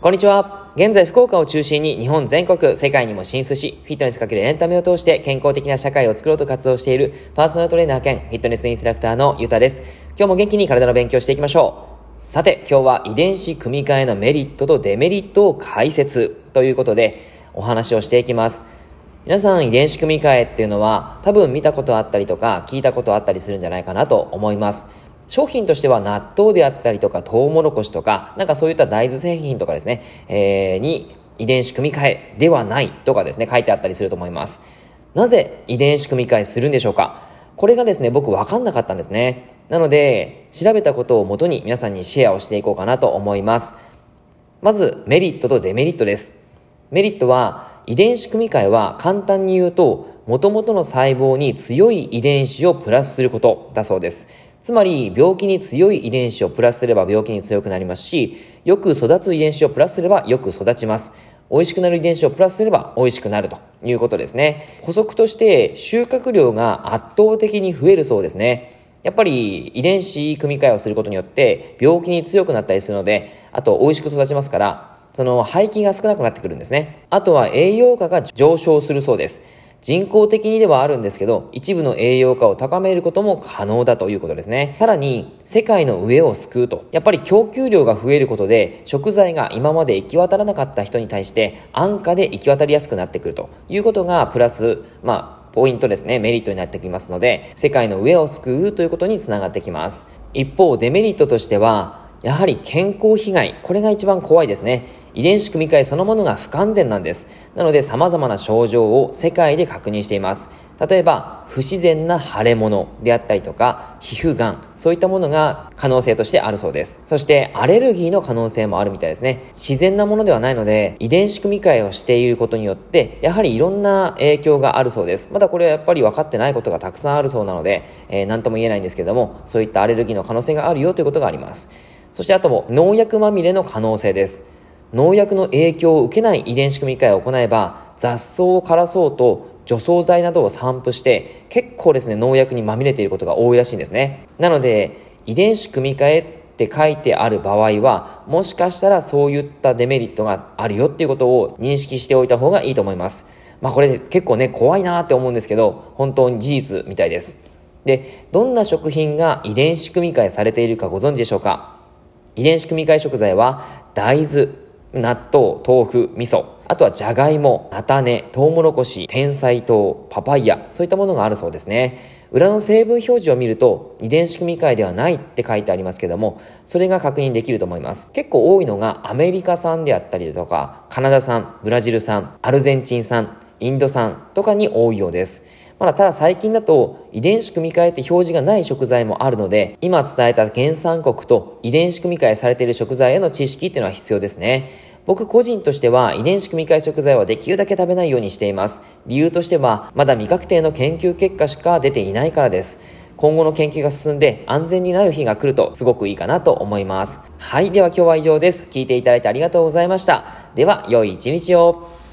こんにちは。現在福岡を中心に日本全国、世界にも進出し、フィットネスかけるエンタメを通して健康的な社会を作ろうと活動しているパーソナルトレーナー兼フィットネスインストラクターのゆうたです。今日も元気に体の勉強していきましょう。さて、今日は遺伝子組み換えのメリットとデメリットを解説ということでお話をしていきます。皆さん遺伝子組み換えっていうのは多分見たことあったりとか聞いたことあったりするんじゃないかなと思います。商品としては納豆であったりとか、トウモロコシとか、なんかそういった大豆製品とかですね、えー、に遺伝子組み換えではないとかですね、書いてあったりすると思います。なぜ遺伝子組み換えするんでしょうか？これがですね、僕分かんなかったんですね。なので、調べたことをもとに皆さんにシェアをしていこうかなと思います。まず、メリットとデメリットです。メリットは、遺伝子組み換えは簡単に言うと、元々の細胞に強い遺伝子をプラスすることだそうです。つまり、病気に強い遺伝子をプラスすれば病気に強くなりますし、よく育つ遺伝子をプラスすればよく育ちます。美味しくなる遺伝子をプラスすれば美味しくなるということですね。補足として収穫量が圧倒的に増えるそうですね。やっぱり遺伝子組み換えをすることによって病気に強くなったりするので、あと美味しく育ちますから、その排気が少なくなってくるんですね。あとは栄養価が上昇するそうです。人工的にではあるんですけど、一部の栄養価を高めることも可能だということですね。さらに、世界の上を救うと。やっぱり供給量が増えることで、食材が今まで行き渡らなかった人に対して、安価で行き渡りやすくなってくるということが、プラス、まあ、ポイントですね、メリットになってきますので、世界の上を救うということにつながってきます。一方、デメリットとしては、やはり健康被害、これが一番怖いですね。遺伝子組み換えそのものが不完全なんです。なので様々な症状を世界で確認しています。例えば、不自然な腫れ物であったりとか、皮膚がん、そういったものが可能性としてあるそうです。そして、アレルギーの可能性もあるみたいですね。自然なものではないので、遺伝子組み換えをしていることによって、やはりいろんな影響があるそうです。まだこれはやっぱり分かってないことがたくさんあるそうなので、えー、何とも言えないんですけども、そういったアレルギーの可能性があるよということがあります。そしてあとも農薬まみれの可能性です。農薬の影響を受けない遺伝子組み換えを行えば雑草を枯らそうと除草剤などを散布して結構ですね農薬にまみれていることが多いらしいんですね。なので遺伝子組み換えって書いてある場合はもしかしたらそういったデメリットがあるよっていうことを認識しておいた方がいいと思います。まあこれ結構ね怖いなって思うんですけど本当に事実みたいです。で、どんな食品が遺伝子組み換えされているかご存知でしょうか？遺伝子組み換え食材は大豆、納豆、豆腐、味噌、あとはじゃがいも、菜種、トウモロコシ、天才糖、パパイヤ、そういったものがあるそうですね。裏の成分表示を見ると遺伝子組み換えではないって書いてありますけども、それが確認できると思います。結構多いのがアメリカ産であったりとか、カナダ産、ブラジル産、アルゼンチン産、インド産とかに多いようです。まだただ最近だと遺伝子組み換えって表示がない食材もあるので、今伝えた原産国と遺伝子組み換えされている食材への知識っていうのは必要ですね。僕個人としては遺伝子組み換え食材はできるだけ食べないようにしています。理由としてはまだ未確定の研究結果しか出ていないからです。今後の研究が進んで安全になる日が来るとすごくいいかなと思います。はい。では今日は以上です。聞いていただいてありがとうございました。では、良い一日を。